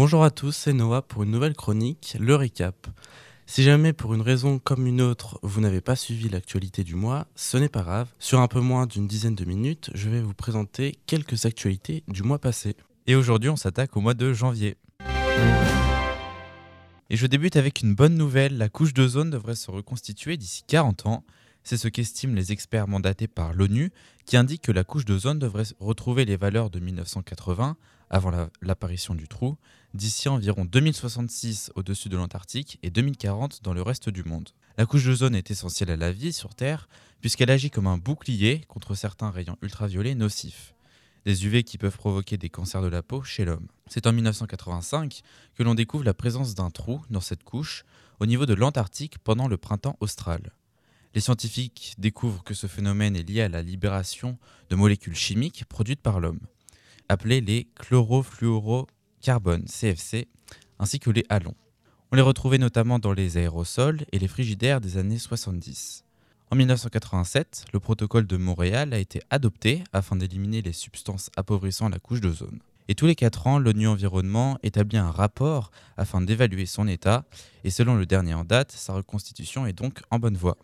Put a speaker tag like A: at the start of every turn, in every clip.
A: Bonjour à tous, c'est Noah pour une nouvelle chronique, le récap. Si jamais pour une raison comme une autre, vous n'avez pas suivi l'actualité du mois, ce n'est pas grave. Sur un peu moins d'une dizaine de minutes, je vais vous présenter quelques actualités du mois passé.
B: Et aujourd'hui, on s'attaque au mois de janvier. Et je débute avec une bonne nouvelle, la couche d'ozone devrait se reconstituer d'ici 40 ans. C'est ce qu'estiment les experts mandatés par l'ONU, qui indiquent que la couche d'ozone devrait retrouver les valeurs de 1980, avant l'apparition du trou, d'ici environ 2066 au-dessus de l'Antarctique et 2040 dans le reste du monde. La couche d'ozone est essentielle à la vie sur Terre, puisqu'elle agit comme un bouclier contre certains rayons ultraviolets nocifs des UV qui peuvent provoquer des cancers de la peau chez l'homme. C'est en 1985 que l'on découvre la présence d'un trou dans cette couche au niveau de l'Antarctique pendant le printemps austral. Les scientifiques découvrent que ce phénomène est lié à la libération de molécules chimiques produites par l'homme, appelées les chlorofluorocarbones, CFC, ainsi que les halons. On les retrouvait notamment dans les aérosols et les frigidaires des années 70. En 1987, le protocole de Montréal a été adopté afin d'éliminer les substances appauvrissant la couche d'ozone. Et tous les 4 ans, l'ONU Environnement établit un rapport afin d'évaluer son état, et selon le dernier en date, sa reconstitution est donc en bonne voie.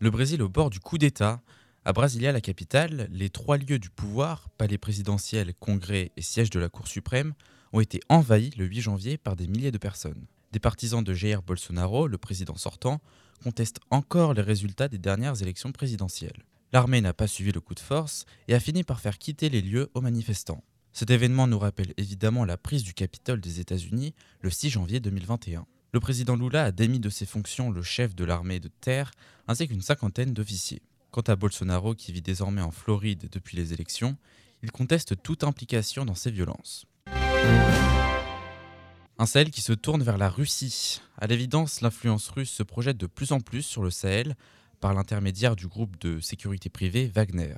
B: Le Brésil au bord du coup d'État. À Brasilia, la capitale, les trois lieux du pouvoir, palais présidentiel, congrès et siège de la Cour suprême, ont été envahis le 8 janvier par des milliers de personnes. Des partisans de Jair Bolsonaro, le président sortant, contestent encore les résultats des dernières élections présidentielles. L'armée n'a pas suivi le coup de force et a fini par faire quitter les lieux aux manifestants. Cet événement nous rappelle évidemment la prise du Capitole des États-Unis le 6 janvier 2021. Le président Lula a démis de ses fonctions le chef de l'armée de terre ainsi qu'une cinquantaine d'officiers. Quant à Bolsonaro, qui vit désormais en Floride depuis les élections, il conteste toute implication dans ces violences. Un Sahel qui se tourne vers la Russie. À l'évidence, l'influence russe se projette de plus en plus sur le Sahel par l'intermédiaire du groupe de sécurité privée Wagner.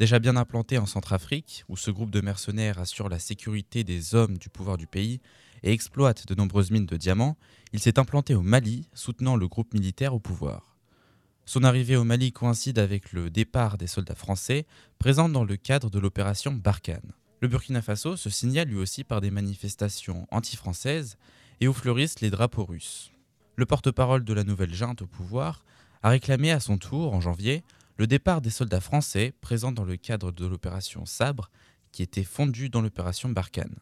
B: Déjà bien implanté en Centrafrique, où ce groupe de mercenaires assure la sécurité des hommes du pouvoir du pays et exploite de nombreuses mines de diamants, il s'est implanté au Mali, soutenant le groupe militaire au pouvoir. Son arrivée au Mali coïncide avec le départ des soldats français présents dans le cadre de l'opération Barkhane. Le Burkina Faso se signale lui aussi par des manifestations anti-françaises et où fleurissent les drapeaux russes. Le porte-parole de la nouvelle junte au pouvoir a réclamé à son tour, en janvier, le départ des soldats français présents dans le cadre de l'opération Sabre, qui était fondue dans l'opération Barkhane.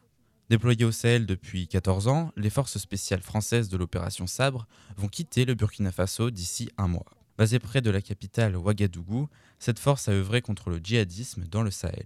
B: Déployées au Sahel depuis 14 ans, les forces spéciales françaises de l'opération Sabre vont quitter le Burkina Faso d'ici un mois. Basée près de la capitale Ouagadougou, cette force a œuvré contre le djihadisme dans le Sahel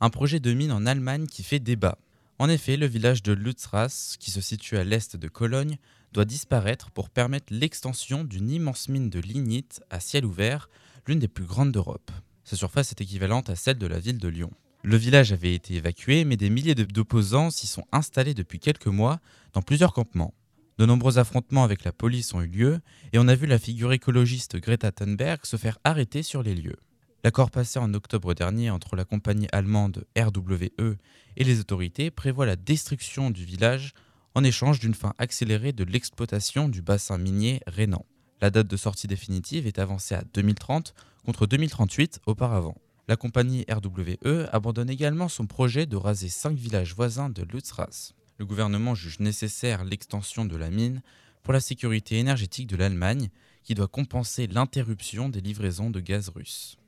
B: un projet de mine en Allemagne qui fait débat. En effet, le village de Lutzras, qui se situe à l'est de Cologne, doit disparaître pour permettre l'extension d'une immense mine de lignite à ciel ouvert, l'une des plus grandes d'Europe. Sa surface est équivalente à celle de la ville de Lyon. Le village avait été évacué, mais des milliers d'opposants s'y sont installés depuis quelques mois dans plusieurs campements. De nombreux affrontements avec la police ont eu lieu, et on a vu la figure écologiste Greta Thunberg se faire arrêter sur les lieux. L'accord passé en octobre dernier entre la compagnie allemande RWE et les autorités prévoit la destruction du village en échange d'une fin accélérée de l'exploitation du bassin minier rhénan. La date de sortie définitive est avancée à 2030 contre 2038 auparavant. La compagnie RWE abandonne également son projet de raser cinq villages voisins de Lutzras. Le gouvernement juge nécessaire l'extension de la mine pour la sécurité énergétique de l'Allemagne, qui doit compenser l'interruption des livraisons de gaz russe.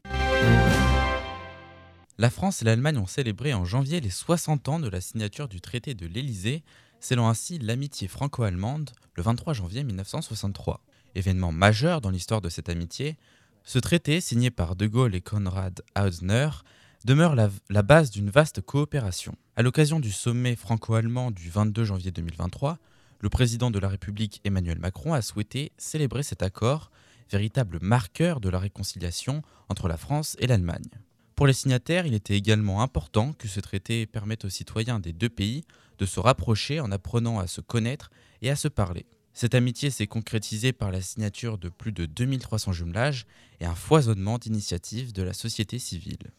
B: La France et l'Allemagne ont célébré en janvier les 60 ans de la signature du traité de l'Élysée, scellant ainsi l'amitié franco-allemande le 23 janvier 1963. Événement majeur dans l'histoire de cette amitié, ce traité, signé par De Gaulle et Konrad Adenauer, demeure la, base d'une vaste coopération. À l'occasion du sommet franco-allemand du 22 janvier 2023, le président de la République Emmanuel Macron a souhaité célébrer cet accord véritable marqueur de la réconciliation entre la France et l'Allemagne. Pour les signataires, il était également important que ce traité permette aux citoyens des deux pays de se rapprocher en apprenant à se connaître et à se parler. Cette amitié s'est concrétisée par la signature de plus de 2300 jumelages et un foisonnement d'initiatives de la société civile.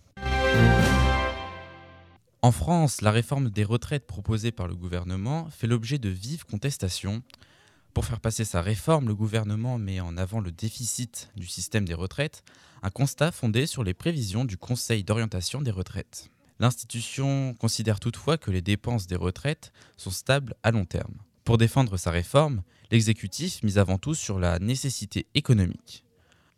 B: En France, la réforme des retraites proposée par le gouvernement fait l'objet de vives contestations, pour faire passer sa réforme, le gouvernement met en avant le déficit du système des retraites, un constat fondé sur les prévisions du Conseil d'orientation des retraites. L'institution considère toutefois que les dépenses des retraites sont stables à long terme. Pour défendre sa réforme, l'exécutif mise avant tout sur la nécessité économique.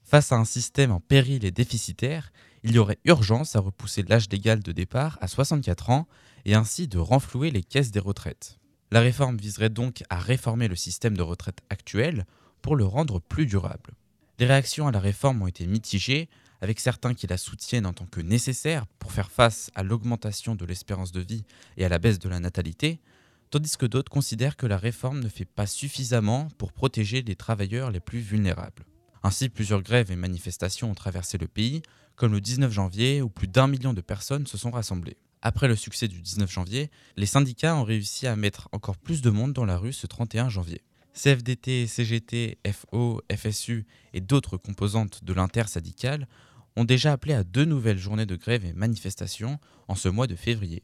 B: Face à un système en péril et déficitaire, il y aurait urgence à repousser l'âge légal de départ à 64 ans et ainsi de renflouer les caisses des retraites. La réforme viserait donc à réformer le système de retraite actuel pour le rendre plus durable. Les réactions à la réforme ont été mitigées, avec certains qui la soutiennent en tant que nécessaire pour faire face à l'augmentation de l'espérance de vie et à la baisse de la natalité, tandis que d'autres considèrent que la réforme ne fait pas suffisamment pour protéger les travailleurs les plus vulnérables. Ainsi, plusieurs grèves et manifestations ont traversé le pays, comme le 19 janvier où plus d'un million de personnes se sont rassemblées. Après le succès du 19 janvier, les syndicats ont réussi à mettre encore plus de monde dans la rue ce 31 janvier. CFDT, CGT, FO, FSU et d'autres composantes de l'intersyndicale ont déjà appelé à deux nouvelles journées de grève et manifestations en ce mois de février.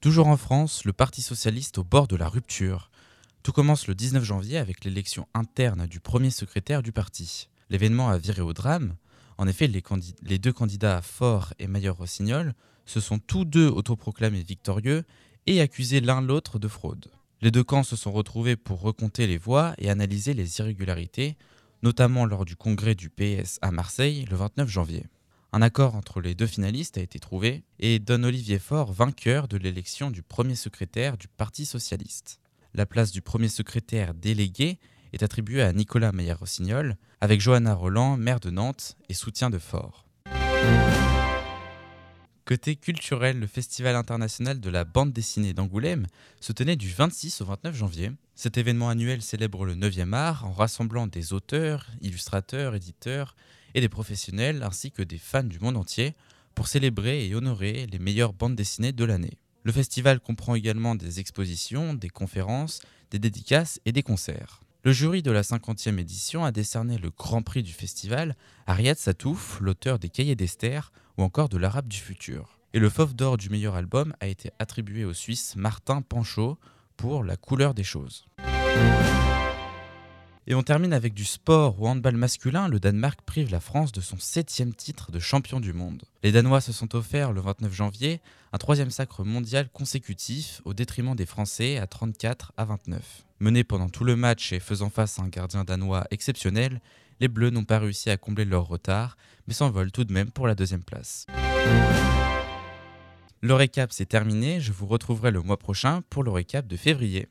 B: Toujours en France, le Parti socialiste au bord de la rupture. Tout commence le 19 janvier avec l'élection interne du premier secrétaire du parti. L'événement a viré au drame. En effet, les, deux candidats Faure et Maillard-Rossignol se sont tous deux autoproclamés victorieux et accusés l'un l'autre de fraude. Les deux camps se sont retrouvés pour recompter les voix et analyser les irrégularités, notamment lors du congrès du PS à Marseille le 29 janvier. Un accord entre les deux finalistes a été trouvé et donne Olivier Faure vainqueur de l'élection du premier secrétaire du Parti socialiste. La place du premier secrétaire délégué est attribuée à Nicolas Meyer-Rossignol, avec Johanna Roland, maire de Nantes et soutien de Fort. Côté culturel, le Festival international de la bande dessinée d'Angoulême se tenait du 26 au 29 janvier. Cet événement annuel célèbre le 9e art en rassemblant des auteurs, illustrateurs, éditeurs et des professionnels ainsi que des fans du monde entier pour célébrer et honorer les meilleures bandes dessinées de l'année. Le festival comprend également des expositions, des conférences, des dédicaces et des concerts. Le jury de la 50e édition a décerné le grand prix du festival à Riyad Satouf, l'auteur des Cahiers d'Esther ou encore de l'Arabe du futur. Et le Fauve d'or du meilleur album a été attribué au Suisse Martin Panchaud pour La couleur des choses. Et on termine avec du sport. Au handball masculin, le Danemark prive la France de son septième titre de champion du monde. Les Danois se sont offerts le 29 janvier un troisième sacre mondial consécutif au détriment des Français à 34 à 29. Menés pendant tout le match et faisant face à un gardien danois exceptionnel, les Bleus n'ont pas réussi à combler leur retard, mais s'envolent tout de même pour la deuxième place. Le récap c'est terminé, je vous retrouverai le mois prochain pour le récap de février.